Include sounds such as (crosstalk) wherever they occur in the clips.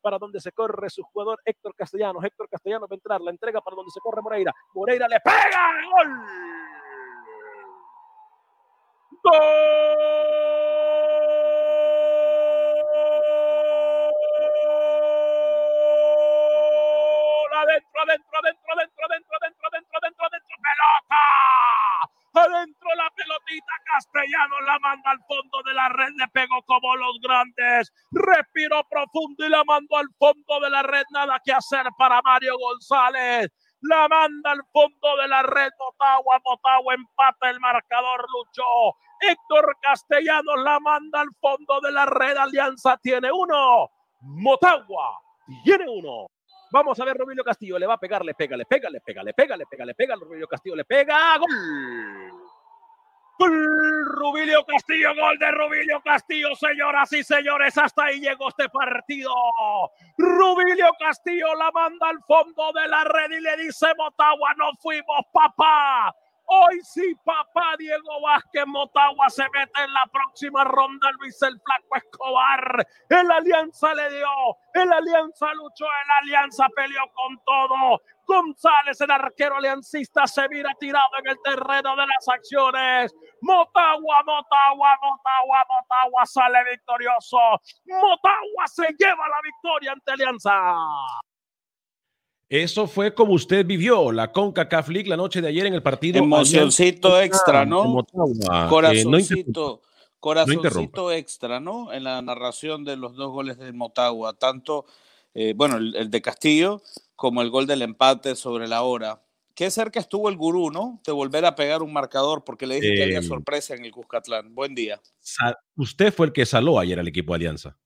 Para donde se corre su jugador Héctor Castellanos, Héctor Castellanos va a entrar, la entrega para donde se corre Moreira, Moreira le pega, gol. ¡Gol! Castellano la manda al fondo de la red, le pegó como los grandes, respiró profundo y la mandó al fondo de la red, nada que hacer para Mario González, la manda al fondo de la red, Motagua, Motagua empata el marcador, luchó, Héctor Castellanos la manda al fondo de la red, Alianza tiene uno, Motagua tiene uno. Vamos a ver, Rubilio Castillo le va a pegar, le pega, le pega, le pega, le pega, le pega, le pega, Rubilio Castillo le pega, gol. Rubilio Castillo, gol de Rubilio Castillo, señoras y señores, hasta ahí llegó este partido. Rubilio Castillo la manda al fondo de la red y le dice Motagua, no fuimos, papá. Hoy sí, papá Diego Vázquez Motagua se mete en la próxima ronda. Luis el Flaco Escobar. El Alianza le dio. El Alianza luchó. El Alianza peleó con todo. González, el arquero aliancista, se mira tirado en el terreno de las acciones. Motagua, Motagua, Motagua, Motagua sale victorioso. Motagua se lleva la victoria ante Alianza. Eso fue como usted vivió la CONCACAF League la noche de ayer en el partido. Emocioncito Alianza extra, ¿no? Motagua. Eh, Corazoncito, corazoncito extra, ¿no? En la narración de los dos goles de Motagua, tanto, eh, bueno, el, el de Castillo como el gol del empate sobre la hora. Qué cerca estuvo el gurú, ¿no? De volver a pegar un marcador, porque le dije que había Eh, sorpresa en el Cuscatlán. Buen día. Usted fue el que saló ayer al equipo de Alianza.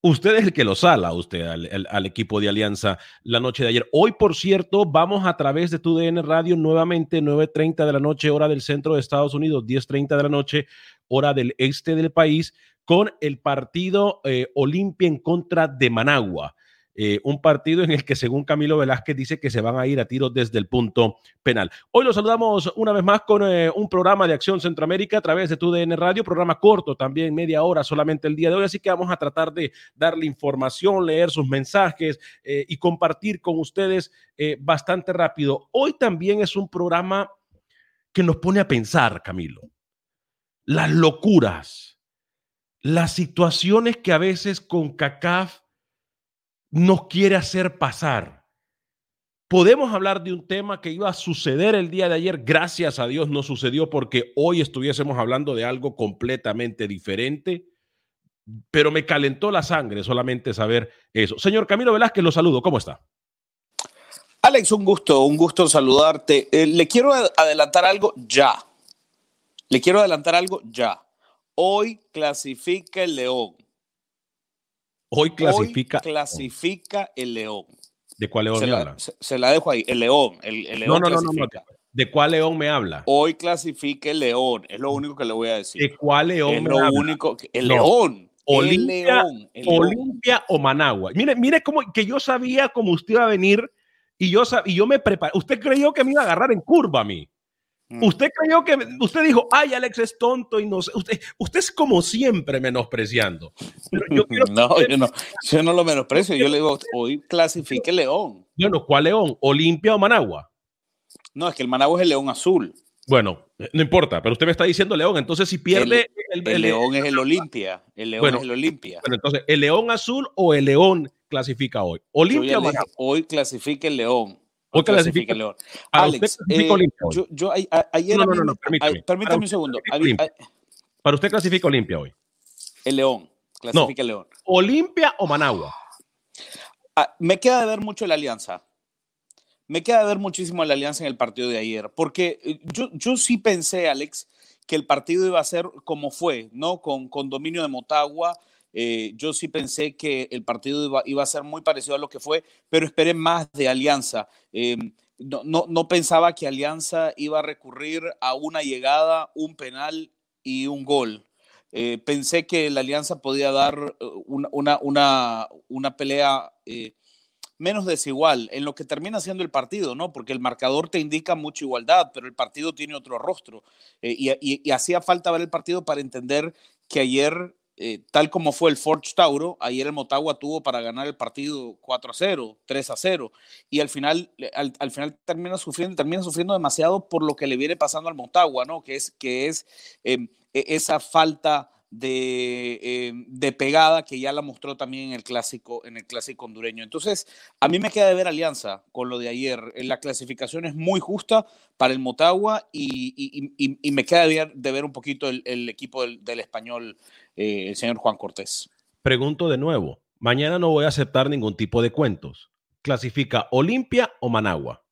Usted es el que lo sala usted al, al- al equipo de Alianza la noche de ayer. Hoy, por cierto, vamos a través de TUDN Radio nuevamente, 9.30 de la noche, hora del centro de Estados Unidos, 10.30 de la noche, hora del este del país, con el partido eh, Olimpia en contra de Managua. Eh, un partido en el que según Camilo Velázquez dice que se van a ir a tiros desde el punto penal. Hoy los saludamos una vez más con eh, un programa de Acción Centroamérica a través de TUDN Radio, programa corto también, media hora solamente el día de hoy, así que vamos a tratar de darle información, leer sus mensajes eh, y compartir con ustedes bastante rápido. Hoy también es un programa que nos pone a pensar, Camilo. Las locuras, las situaciones que a veces con CACAF nos quiere hacer pasar. Podemos hablar de un tema que iba a suceder el día de ayer, gracias a Dios no sucedió porque hoy estuviésemos hablando de algo completamente diferente, pero me calentó la sangre solamente saber eso. Señor Camilo Velázquez, lo saludo, ¿cómo está? Alex, un gusto, un gusto saludarte. Eh, le quiero adelantar algo ya. Le quiero adelantar algo ya. Hoy clasifica el León. Hoy clasifica. clasifica el León. ¿De cuál León se me la, habla? Se, la dejo ahí. El León. El, León no, no, no, no, ¿De cuál León me habla? Hoy clasifica el León. Es lo único que le voy a decir. ¿De cuál León es me lo habla? único. el León. Olimpia, el León, Olimpia o Managua. Mire, mire como que yo sabía cómo usted iba a venir y yo, y yo me preparé. Usted creyó que me iba a agarrar en curva a mí. Mm. Usted creyó que usted dijo, ay, Alex es tonto y no sé. Usted, usted es como siempre menospreciando. Pero yo (laughs) no, yo no, yo no lo menosprecio. Yo le digo, hoy clasifique León. Bueno, ¿cuál León? ¿Olimpia o Managua? No, es que el Managua es el León Azul. Bueno, no importa, pero usted me está diciendo León. Entonces, si pierde. El, el, León es el Olimpia. El León es el Olimpia. Bueno, entonces, ¿el León Azul o el León clasifica hoy? ¿Olimpia o Managua? Hoy clasifique el León. Hoy clasifica el León. Alex, eh, yo, yo ayer. No, no, no, no permítame. permítame un segundo. Para usted clasifica Olimpia hoy. El León. Clasifica el León. ¿Olimpia o Managua? Ah, me queda de ver mucho la alianza. Me queda de ver muchísimo la alianza en el partido de ayer. Porque eh, yo, yo sí pensé, Alex, que el partido iba a ser como fue, ¿no? Con, con dominio de Motagua. Eh, yo sí pensé que el partido iba, a ser muy parecido a lo que fue, pero esperé más de Alianza. Em, no, no, no, pensaba que Alianza iba a recurrir a una llegada, un penal y un gol. Eh, pensé que la Alianza podía dar eh, una, una, una, pelea menos desigual en lo que termina siendo el partido, ¿no? Porque el marcador te indica mucha igualdad, pero el partido tiene otro rostro. y, hacía falta ver el partido para entender que ayer eh, tal como fue el Forge Tauro, ayer el Motagua tuvo para ganar el partido 4 a 0, 3 a 0, y al final, al, final termina sufriendo, termina sufriendo demasiado por lo que le viene pasando al Motagua, ¿no? Que es, que es em, e, esa falta de, em, de, pegada que ya la mostró también en el clásico, en el clásico hondureño. Entonces, a mí me queda de ver alianza con lo de ayer. La clasificación es muy justa para el Motagua y, y, me queda de ver, de ver, un poquito el, el equipo del, del español eh, el señor Juan Cortés. Pregunto de nuevo, mañana no voy a aceptar ningún tipo de cuentos. ¿Clasifica Olimpia o Managua?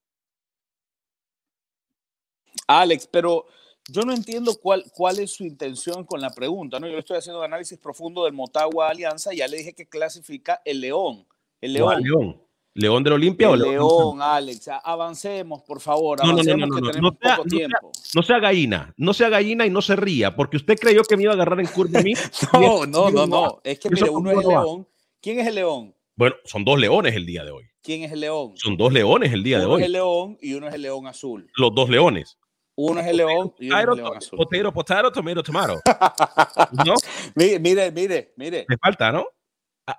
Alex, pero yo no entiendo cuál, cuál es su intención con la pregunta. ¿no? Yo le estoy haciendo un análisis profundo del Motagua Alianza y ya le dije que clasifica el León. El León. ¿León del Olimpia o León? León, Alex. Avancemos, por favor. No, no, no, no, no, no, sea, tiempo. no sea gallina, no sea gallina y no se ría, porque usted creyó que me iba a agarrar en curva a mí. (laughs) no, no, no, no. Es que mire, uno es el León. ¿Quién es el León? Bueno, son dos leones el día de hoy. ¿Quién es el león? Son dos leones el día de hoy. Uno es el león y uno es el león azul. Los dos leones. Uno es el león y uno es el león azul. Potero, potero, tomato, tomato. (laughs) ¿No? Mire, mire, mire, mire. Me falta, ¿no?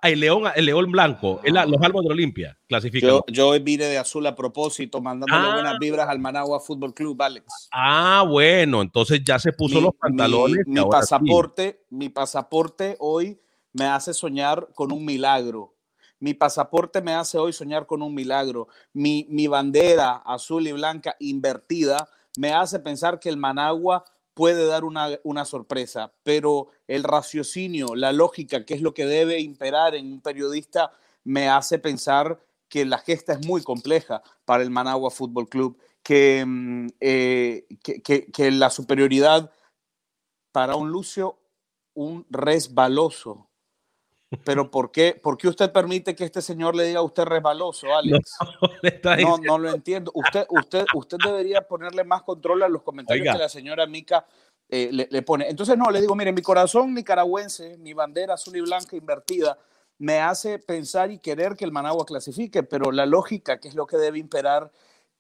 El león, el león blanco, los albos de Olimpia, clasifican. Yo, yo vine de azul a propósito, mandándole buenas ah. vibras al Managua Fútbol Club, Alex. Ah, bueno, entonces ya se puso los pantalones. Mi, pasaporte, mi pasaporte hoy me hace soñar con un milagro. Mi pasaporte me hace hoy soñar con un milagro. Mi, mi bandera azul y blanca invertida me hace pensar que el Managua puede dar una, sorpresa, pero el raciocinio, la lógica, que es lo que debe imperar en un periodista, me hace pensar que la gesta es muy compleja para el Managua Fútbol Club, que, mm, eh, que, la superioridad para un Lucio, un resbaloso. Pero ¿por qué, ¿por qué usted permite que este señor le diga a usted resbaloso, (laughs) Alex? No, no, lo entiendo. Usted, usted, usted debería ponerle más control a los comentarios que la señora Mica eh, le, pone. Entonces, no, le digo, mire, mi corazón nicaragüense, mi bandera azul y blanca invertida, me hace pensar y querer que el Managua clasifique, pero la lógica, que es lo que debe imperar,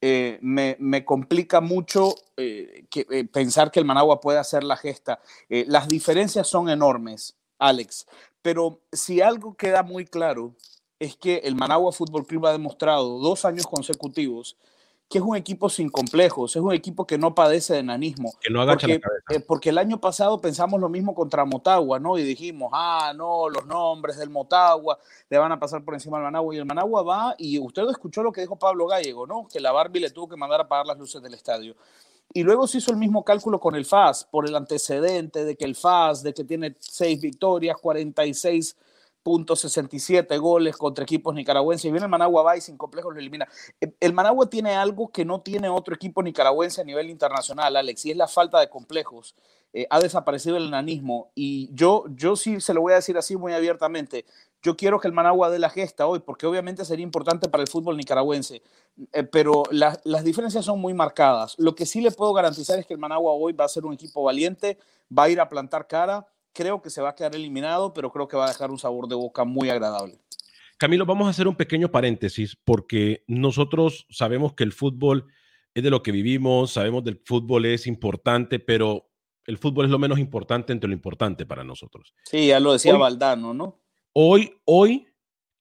eh, me, complica mucho eh, que, pensar que el Managua puede hacer la gesta. las diferencias son enormes, Alex, pero si algo queda muy claro es que el Managua Fútbol Club ha demostrado dos años consecutivos que es un equipo sin complejos, es un equipo que no padece de enanismo. Que no agacha porque, la cabeza. Eh, porque el año pasado pensamos lo mismo contra Motagua, ¿no? Y dijimos, ah, no, los nombres del Motagua le van a pasar por encima al Managua. Y el Managua va, y usted escuchó lo que dijo Pablo Gallego, ¿no? Que la Barbie le tuvo que mandar a apagar las luces del estadio. Y luego se hizo el mismo cálculo con el FAS, por el antecedente de que el FAS, de que tiene seis victorias, 46 67 goles contra equipos nicaragüenses. Y viene el Managua va y sin complejos lo elimina. El Managua tiene algo que no tiene otro equipo nicaragüense a nivel internacional, Alex, y es la falta de complejos. Eh, ha desaparecido el enanismo. Y yo, yo sí se lo voy a decir así muy abiertamente. Yo quiero que el Managua dé la gesta hoy, porque obviamente sería importante para el fútbol nicaragüense, eh, pero las diferencias son muy marcadas. Lo que sí le puedo garantizar es que el Managua hoy va a ser un equipo valiente, va a ir a plantar cara creo que se va a quedar eliminado, pero creo que va a dejar un sabor de boca muy agradable. Camilo, vamos a hacer un pequeño paréntesis porque nosotros sabemos que el fútbol es de lo que vivimos, sabemos que el fútbol es importante, pero el fútbol es lo menos importante entre lo importante para nosotros. Sí, ya lo decía Valdano, ¿no? Hoy, hoy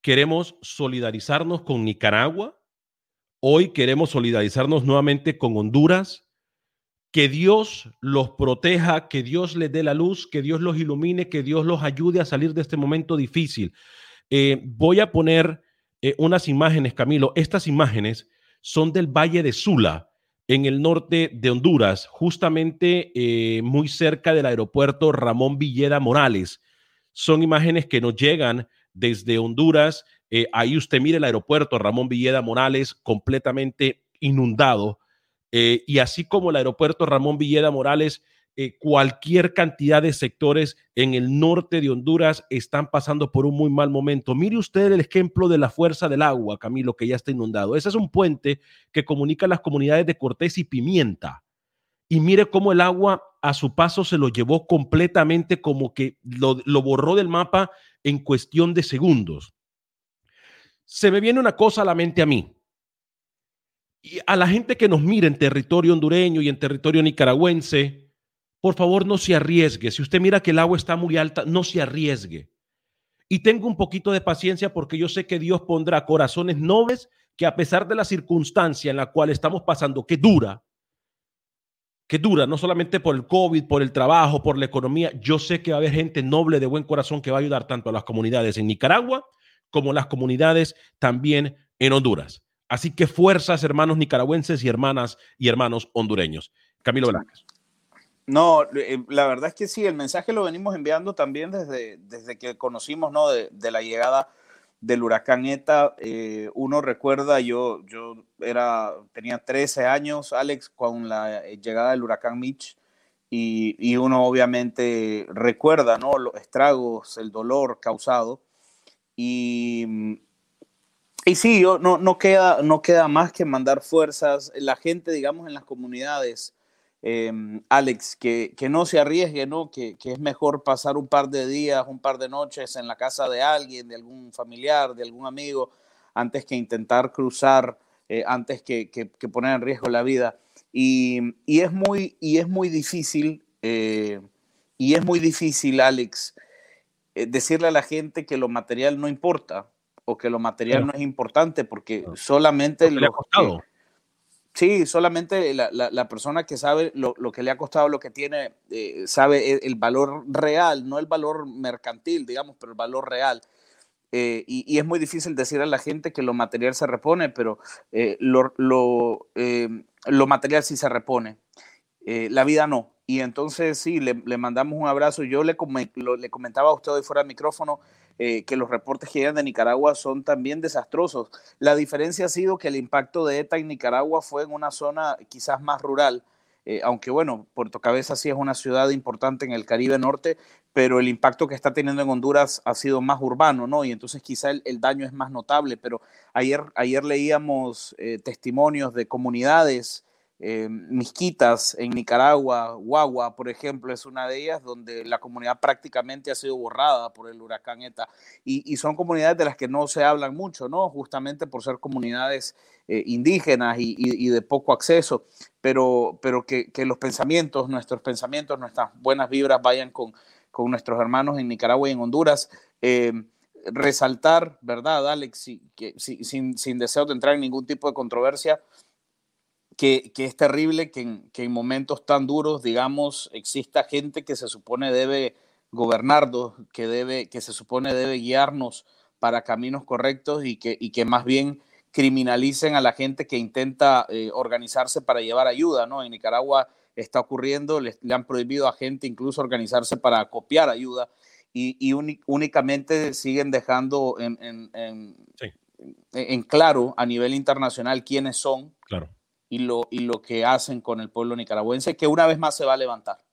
queremos solidarizarnos con Nicaragua, hoy queremos solidarizarnos nuevamente con Honduras, que Dios los proteja, que Dios les dé la luz, que Dios los ilumine, que Dios los ayude a salir de este momento difícil. Eh, voy a poner eh, unas imágenes, Camilo. Estas imágenes son del Valle de Sula, en el norte de Honduras, justamente eh, muy cerca del aeropuerto Ramón Villeda Morales. Son imágenes que nos llegan desde Honduras. ahí usted mire el aeropuerto Ramón Villeda Morales completamente inundado eh, y así como el aeropuerto Ramón Villeda Morales, eh, cualquier cantidad de sectores en el norte de Honduras están pasando por un muy mal momento. Mire usted el ejemplo de la fuerza del agua, Camilo, que ya está inundado. Ese es un puente que comunica las comunidades de Cortés y Pimienta. Y mire cómo el agua a su paso se lo llevó completamente como que lo, borró del mapa en cuestión de segundos. Se me viene una cosa a la mente a mí y a la gente que nos mira en territorio hondureño y en territorio nicaragüense, por favor no se arriesgue. Si usted mira que el agua está muy alta, no se arriesgue. Y tengo un poquito de paciencia porque yo sé que Dios pondrá corazones nobles que a pesar de la circunstancia en la cual estamos pasando, que dura, que dura, no solamente por el COVID, por el trabajo, por la economía, yo sé que va a haber gente noble de buen corazón que va a ayudar tanto a las comunidades en Nicaragua como las comunidades también en Honduras. Así que fuerzas, hermanos nicaragüenses y hermanas y hermanos hondureños. Camilo Velázquez. No, eh, la verdad es que sí, el mensaje lo venimos enviando también desde, desde que conocimos ¿no? de, la llegada del huracán ETA. Eh, uno recuerda, yo, yo era, tenía 13 años, Alex, con la llegada del huracán Mitch, y, y uno obviamente recuerda ¿no? los estragos, el dolor causado. Y y sí, yo, no, no, queda, no queda más que mandar fuerzas. La gente, digamos, en las comunidades, em, Alex, que, que, no se arriesgue, ¿no? Que, que, es mejor pasar un par de días, un par de noches en la casa de alguien, de algún familiar, de algún amigo, antes que intentar cruzar, eh, antes que, que, poner en riesgo la vida. Y, y es, muy, y es muy difícil, eh, y es muy difícil, Alex, eh, decirle a la gente que lo material no importa o que lo material no es importante porque solamente lo, le ha costado. Sí, solamente la, la, persona que sabe lo, lo, que le ha costado, lo que tiene, eh, sabe el, valor real, no el valor mercantil, digamos, pero el valor real. Eh, y, y, es muy difícil decir a la gente que lo material se repone, pero eh, lo, lo, lo, material sí se repone. la vida no. Y entonces sí, le, le mandamos un abrazo. Yo le, le comentaba a usted hoy fuera del micrófono, eh, que los reportes que llegan de Nicaragua son también desastrosos. La diferencia ha sido que el impacto de ETA en Nicaragua fue en una zona quizás más rural, eh, aunque bueno, Puerto Cabeza sí es una ciudad importante en el Caribe Norte, pero el impacto que está teniendo en Honduras ha sido más urbano, ¿no? Y entonces quizá el, daño es más notable, pero ayer, ayer leíamos eh, testimonios de comunidades eh, Misquitas en Nicaragua, Guagua, por ejemplo, es una de ellas donde la comunidad prácticamente ha sido borrada por el huracán ETA. Y, son comunidades de las que no se hablan mucho, ¿no? Justamente por ser comunidades eh, indígenas y, de poco acceso, pero, pero que, los pensamientos, nuestros pensamientos, nuestras buenas vibras vayan con, con nuestros hermanos en Nicaragua y en Honduras. Eh, resaltar, ¿verdad, Alex? que, sin, sin deseo de entrar en ningún tipo de controversia, que, es terrible que en, momentos tan duros, digamos, exista gente que se supone debe gobernarnos, que, debe, que se supone debe guiarnos para caminos correctos y que, y que más bien criminalicen a la gente que intenta eh, organizarse para llevar ayuda, ¿no? En Nicaragua está ocurriendo, le, han prohibido a gente incluso organizarse para copiar ayuda y, únicamente siguen dejando en, en, claro a nivel internacional quiénes son. Claro y lo, y lo que hacen con el pueblo nicaragüense, que una vez más se va a levantar.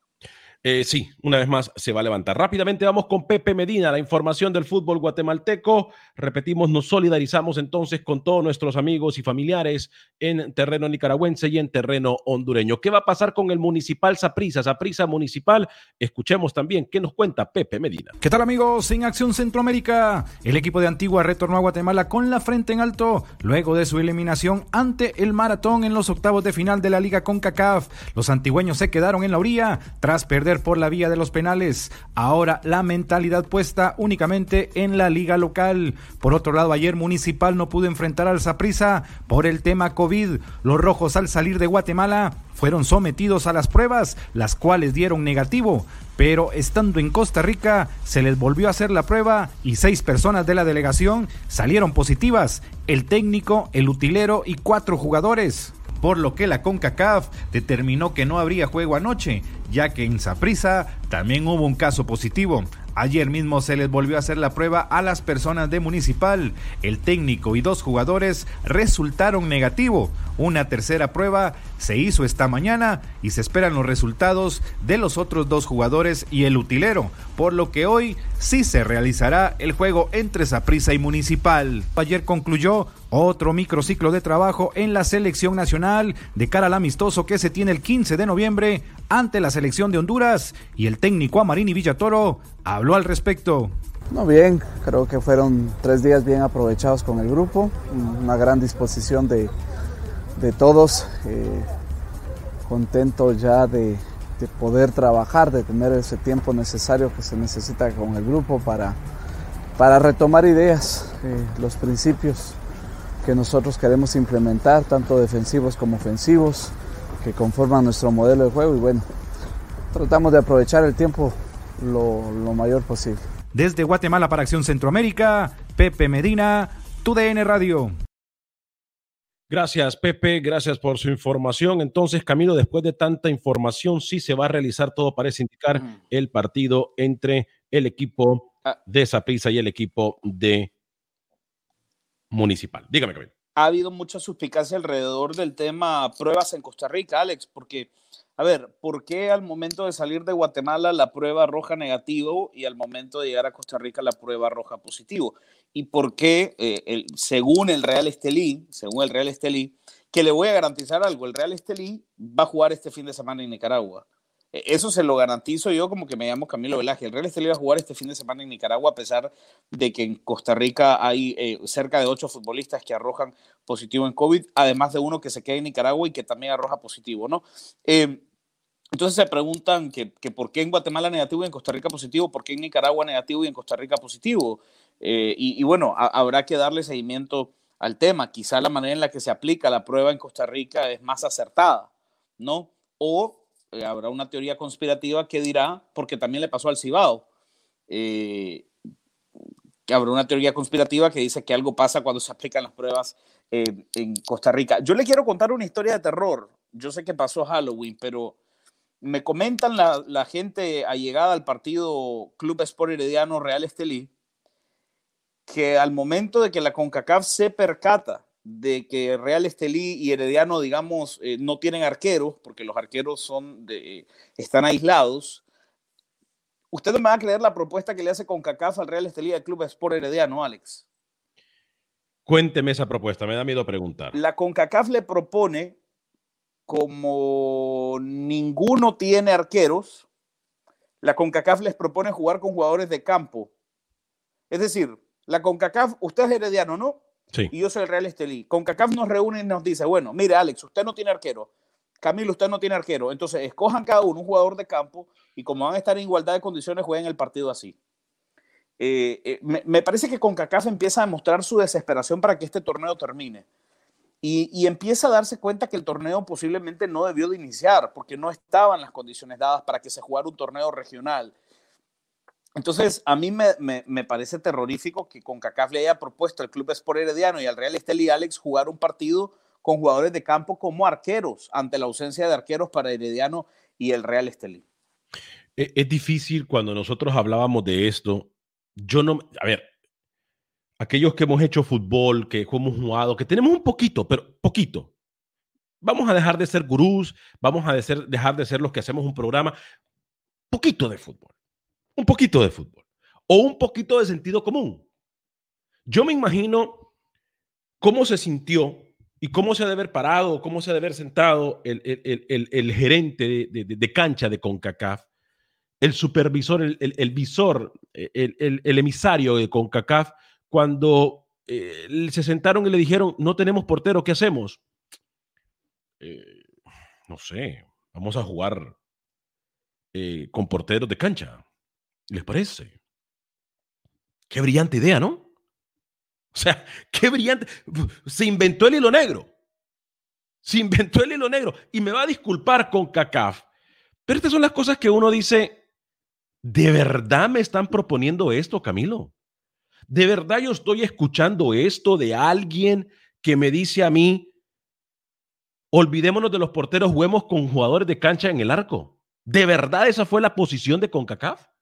Eh, sí, una vez más se va a levantar. Rápidamente vamos con Pepe Medina, la información del fútbol guatemalteco. Repetimos, nos solidarizamos entonces con todos nuestros amigos y familiares en terreno nicaragüense y en terreno hondureño. ¿Qué va a pasar con el municipal Saprisa, Saprisa Municipal? Escuchemos también qué nos cuenta Pepe Medina. ¿Qué tal amigos? En Acción Centroamérica, el equipo de Antigua retornó a Guatemala con la frente en alto luego de su eliminación ante el Maratón en los octavos de final de la Liga CONCACAF. Los antigüeños se quedaron en la orilla tras perder por la vía de los penales. Ahora la mentalidad puesta únicamente en la liga local. Por otro lado, ayer Municipal no pudo enfrentar al Saprissa por el tema COVID. Los rojos al salir de Guatemala fueron sometidos a las pruebas, las cuales dieron negativo, pero estando en Costa Rica se les volvió a hacer la prueba y seis personas de la delegación salieron positivas, el técnico, el utilero y cuatro jugadores por lo que la CONCACAF determinó que no habría juego anoche, ya que en Saprissa también hubo un caso positivo. Ayer mismo se les volvió a hacer la prueba a las personas de Municipal. El técnico y dos jugadores resultaron negativo. Una tercera prueba se hizo esta mañana y se esperan los resultados de los otros dos jugadores y el utilero, por lo que hoy sí se realizará el juego entre Saprissa y Municipal. Ayer concluyó otro microciclo de trabajo en la selección nacional de cara al amistoso que se tiene el 15 de noviembre ante la selección de Honduras y el técnico Amarini Villatoro habló al respecto. No, bien, creo que fueron tres días bien aprovechados con el grupo, una gran disposición de, de todos, eh, contento ya de, de, poder trabajar, de tener ese tiempo necesario que se necesita con el grupo para, para retomar ideas, eh, los principios que nosotros queremos implementar, tanto defensivos como ofensivos, que conforman nuestro modelo de juego y bueno, tratamos de aprovechar el tiempo lo, lo mayor posible. Desde Guatemala para Acción Centroamérica, Pepe Medina, TUDN Radio. Gracias, Pepe. Gracias por su información. Entonces, Camilo, después de tanta información, sí se va a realizar todo, parece indicar, el partido entre el equipo ah. de Zaprisa y el equipo de municipal. Dígame, Camilo. Ha habido mucha suspicacia alrededor del tema pruebas en Costa Rica, Alex, porque, a ver, ¿por qué al momento de salir de Guatemala la prueba roja negativo y al momento de llegar a Costa Rica la prueba roja positivo? ¿Y por qué, eh, según el Real Estelí, según el Real Estelí, que le voy a garantizar algo, el Real Estelí va a jugar este fin de semana en Nicaragua. Eso se lo garantizo yo como que me llamo Camilo Velázquez. El Real Estelí va a jugar este fin de semana en Nicaragua a pesar de que en Costa Rica hay eh, cerca de ocho futbolistas que arrojan positivo en COVID, además de uno que se queda en Nicaragua y que también arroja positivo, ¿no? Em, entonces se preguntan que, por qué en Guatemala negativo y en Costa Rica positivo, por qué en Nicaragua negativo y en Costa Rica positivo. Eh, y, bueno, habrá que darle seguimiento al tema. Quizá la manera en la que se aplica la prueba en Costa Rica es más acertada, ¿no? O eh, habrá una teoría conspirativa que dirá, porque también le pasó al Cibao, eh, habrá una teoría conspirativa que dice que algo pasa cuando se aplican las pruebas en Costa Rica. Yo le quiero contar una historia de terror. Yo sé que pasó Halloween, pero me comentan la, la gente allegada al partido Club Sport Herediano Real Estelí que al momento de que la CONCACAF se percata de que Real Estelí y Herediano, digamos, eh, no tienen arqueros, porque los arqueros son de, están aislados. ¿Usted no me va a creer la propuesta que le hace con CACAF al Real Estelí al Club Sport Herediano, Alex? Cuénteme esa propuesta, me da miedo preguntar. La CONCACAF le propone como ninguno tiene arqueros, la CONCACAF les propone jugar con jugadores de campo. Es decir, la CONCACAF, usted es herediano, ¿no? Sí. Y yo soy el Real Estelí. CONCACAF nos reúne y nos dice, bueno, mire Alex, usted no tiene arquero. Camilo, usted no tiene arquero. Entonces, escojan cada uno un jugador de campo y como van a estar en igualdad de condiciones, jueguen el partido así. Eh, eh, me, me, parece que CONCACAF empieza a mostrar su desesperación para que este torneo termine. Y, y, empieza a darse cuenta que el torneo posiblemente no debió de iniciar porque no estaban las condiciones dadas para que se jugara un torneo regional. Entonces, a mí me, me, me parece terrorífico que CONCACAF le haya propuesto al Club Sport Herediano y al Real Estelí Alex jugar un partido con jugadores de campo como arqueros ante la ausencia de arqueros para Herediano y el Real Estelí. Es, es difícil cuando nosotros hablábamos de esto. Yo no, a ver, aquellos que hemos hecho fútbol, que hemos jugado, que tenemos un poquito, pero poquito. Vamos a dejar de ser gurús, vamos a dejar de ser los que hacemos un programa. Poquito de fútbol, un poquito de fútbol o un poquito de sentido común. Yo me imagino cómo se sintió y cómo se ha de haber parado, cómo se ha de haber sentado el, el, el, el gerente de, de, cancha de CONCACAF, el supervisor, el, visor, el, emisario de CONCACAF, cuando eh, se sentaron y le dijeron, no tenemos portero, ¿qué hacemos? Eh, no sé, vamos a jugar eh, con porteros de cancha. ¿Les parece? Qué brillante idea, ¿no? O sea, (laughs) qué brillante. Se inventó el hilo negro. Se inventó el hilo negro. Y me va a disculpar con CACAF. Pero estas son las cosas que uno dice, ¿de verdad me están proponiendo esto, Camilo? ¿De verdad yo estoy escuchando esto de alguien que me dice a mí, olvidémonos de los porteros, juguemos con jugadores de cancha en el arco? ¿De verdad esa fue la posición de CONCACAF?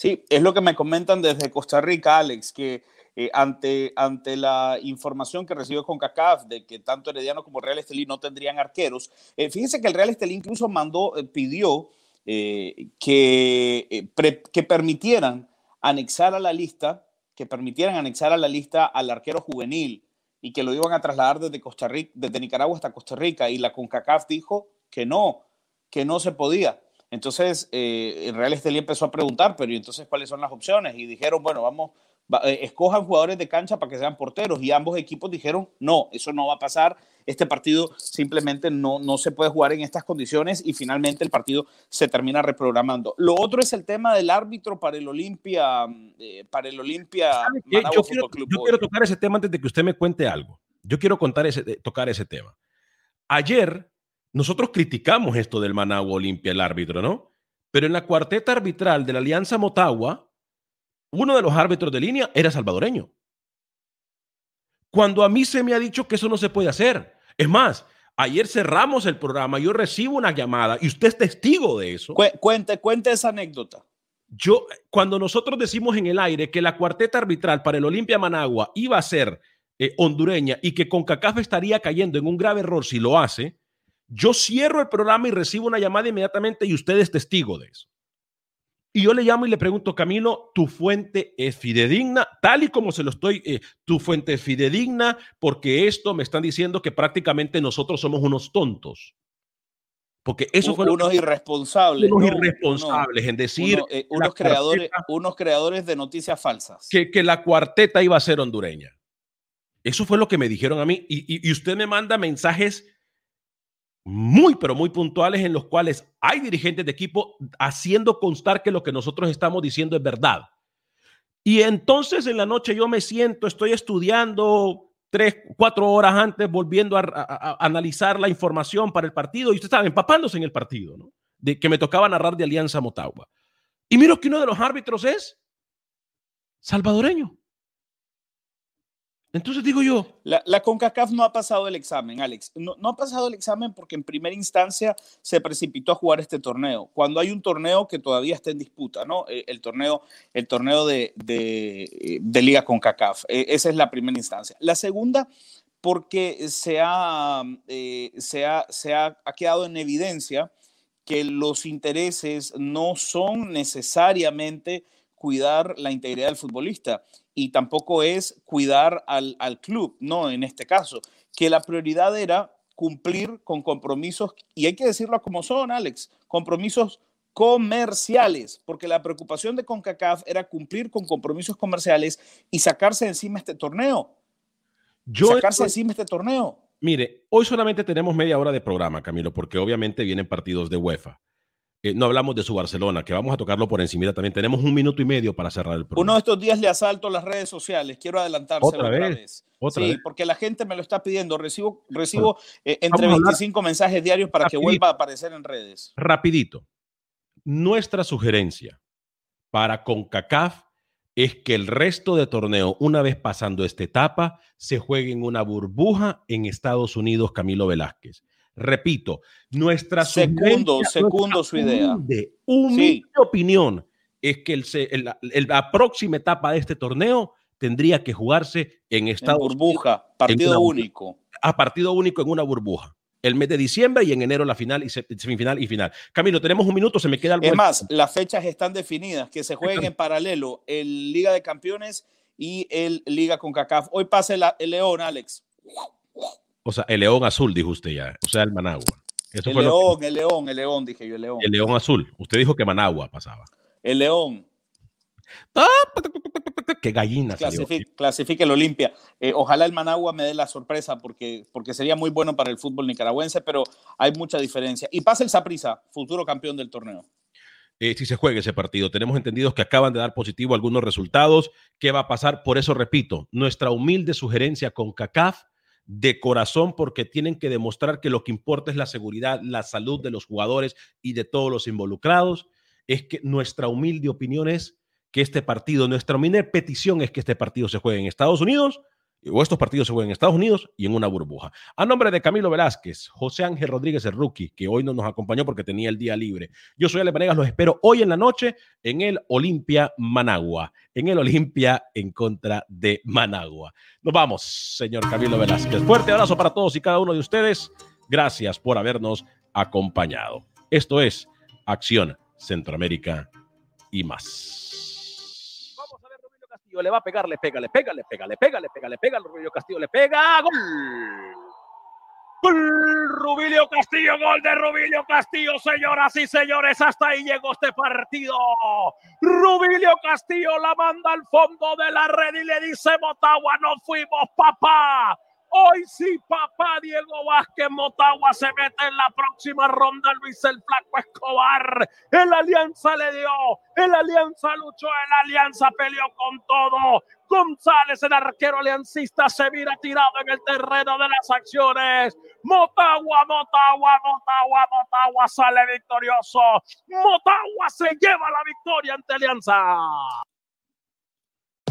Sí, es lo que me comentan desde Costa Rica, Alex, que eh, ante, ante la información que recibió CONCACAF de que tanto Herediano como Real Estelí no tendrían arqueros, eh, fíjense que el Real Estelí incluso mandó, eh, pidió que, pre, que permitieran anexar a la lista, que permitieran anexar a la lista al arquero juvenil y que lo iban a trasladar desde Costa Rica, desde Nicaragua hasta Costa Rica, y la CONCACAF dijo que no, que no se podía. Entonces, eh, el Real Estelí empezó a preguntar, pero ¿y entonces cuáles son las opciones? Y dijeron, bueno, vamos, va, eh, escojan jugadores de cancha para que sean porteros. Y ambos equipos dijeron, no, eso no va a pasar. Este partido simplemente no, no se puede jugar en estas condiciones y finalmente el partido se termina reprogramando. Lo otro es el tema del árbitro para el Olimpia, eh, para el Olimpia. Yo, quiero, yo quiero tocar ese tema antes de que usted me cuente algo. Yo quiero contar ese, tocar ese tema. Ayer nosotros criticamos esto del Managua Olimpia, el árbitro, ¿no? Pero en la cuarteta arbitral de la Alianza Motagua, uno de los árbitros de línea era salvadoreño. Cuando a mí se me ha dicho que eso no se puede hacer. Es más, ayer cerramos el programa, yo recibo una llamada y usted es testigo de eso. Cuente, cuente esa anécdota. Yo, cuando nosotros decimos en el aire que la cuarteta arbitral para el Olimpia Managua iba a ser eh, hondureña y que CONCACAF estaría cayendo en un grave error si lo hace, yo cierro el programa y recibo una llamada inmediatamente y usted es testigo de eso. Y yo le llamo y le pregunto, Camilo, ¿tu fuente es fidedigna? Tal y como se lo estoy, eh, tu fuente es fidedigna porque esto me están diciendo que prácticamente nosotros somos unos tontos. Porque eso fue unos irresponsables. Unos no, irresponsables en decir. Uno, eh, unos, creadores, cuarteta, unos creadores de noticias falsas. Que, que, la cuarteta iba a ser hondureña. Eso fue lo que me dijeron a mí. Y, y, y usted me manda mensajes muy, pero muy puntuales en los cuales hay dirigentes de equipo haciendo constar que lo que nosotros estamos diciendo es verdad. Y entonces en la noche yo me siento, estoy estudiando tres, cuatro horas antes, volviendo a, analizar la información para el partido y usted estaba empapándose en el partido, ¿no? De que me tocaba narrar de Alianza Motagua. Y miro que uno de los árbitros es salvadoreño. Entonces digo yo. La, CONCACAF no ha pasado el examen, Alex. No, ha pasado el examen porque en primera instancia se precipitó a jugar este torneo. Cuando hay un torneo que todavía está en disputa, ¿no? El, el torneo, el torneo de, de, de Liga CONCACAF. Esa es la primera instancia. La segunda, porque se ha, eh, se ha, se ha quedado en evidencia que los intereses no son necesariamente cuidar la integridad del futbolista y tampoco es cuidar al, al, club, no en este caso, que la prioridad era cumplir con compromisos, y hay que decirlo como son, Alex, compromisos comerciales, porque la preocupación de CONCACAF era cumplir con compromisos comerciales y sacarse encima este torneo. Yo sacarse estoy- encima este torneo. Mire, hoy solamente tenemos media hora de programa, Camilo, porque obviamente vienen partidos de UEFA. Eh, no hablamos de su Barcelona, que vamos a tocarlo por encima también. Tenemos un minuto y medio para cerrar el programa. Uno de estos días le asalto las redes sociales, quiero adelantárselo ¿Otra otra, vez? vez. ¿Otra sí, vez? porque la gente me lo está pidiendo. Recibo, recibo eh, entre Vamos a hablar- 25 mensajes diarios para que vuelva a aparecer en redes. Rapidito. Nuestra sugerencia para CONCACAF es que el resto de torneo, una vez pasando esta etapa, se juegue en una burbuja en Estados Unidos, Camilo Velázquez. Repito, nuestra secundo nuestra su idea. humilde, humilde opinión es que el el- el- la próxima etapa de este torneo tendría que jugarse en Estados burbuja, Unidos, en partido burbuja. único. A partido único en una burbuja. El mes de diciembre y en enero la final y se- semifinal y final. Camilo, tenemos un minuto, se me queda algo. Es de- más, las fechas están definidas, que se jueguen en paralelo el Liga de Campeones y el Liga con CACAF. Hoy pasa el, el León, Alex. O sea, el león azul, dijo usted ya. O sea, el Managua. Eso El fue lo que- León, el León, el León, dije yo, el León. el león azul. Usted dijo que Managua pasaba. El León. Qué gallina. Clasifique, clasifique el Olimpia. Eh, ojalá el Managua me dé la sorpresa porque, porque sería muy bueno para el fútbol nicaragüense, pero hay mucha diferencia. Y pasa el Saprissa, futuro campeón del torneo. eh, si se juega ese partido. Tenemos entendidos que acaban de dar positivo algunos resultados. ¿Qué va a pasar? Por eso repito, nuestra humilde sugerencia con CACAF de corazón porque tienen que demostrar que lo que importa es la seguridad, la salud de los jugadores y de todos los involucrados. Es que nuestra humilde opinión es que este partido, nuestra humilde petición es que este partido se juegue en Estados Unidos o estos partidos se jueguen en Estados Unidos y en una burbuja. A nombre de Camilo Velázquez, José Ángel Rodríguez, el rookie, que hoy no nos acompañó porque tenía el día libre. Yo soy Ale Vanegas, los espero hoy en la noche en el Olimpia Managua, en el Olimpia en contra de Managua. Nos vamos, señor Camilo Velázquez. Fuerte abrazo para todos y cada uno de ustedes. Gracias por habernos acompañado. Esto es Acción Centroamérica y más. Le va a pegar, le pega, le pega, le pega, le pega, le pega, le pega, Rubilio Castillo le pega, gol. Gol, Rubilio Castillo, gol de Rubilio Castillo, señoras y señores, hasta ahí llegó este partido. Rubilio Castillo la manda al fondo de la red y le dice Motagua, nos fuimos, papá. Hoy sí, papá Diego Vázquez Motagua se mete en la próxima ronda. Luis el Flaco Escobar. El Alianza le dio. El Alianza luchó. El Alianza peleó con todo. González, el arquero aliancista, se mira tirado en el terreno de las acciones. Motagua, Motagua, Motagua, Motagua sale victorioso. Motagua se lleva la victoria ante Alianza.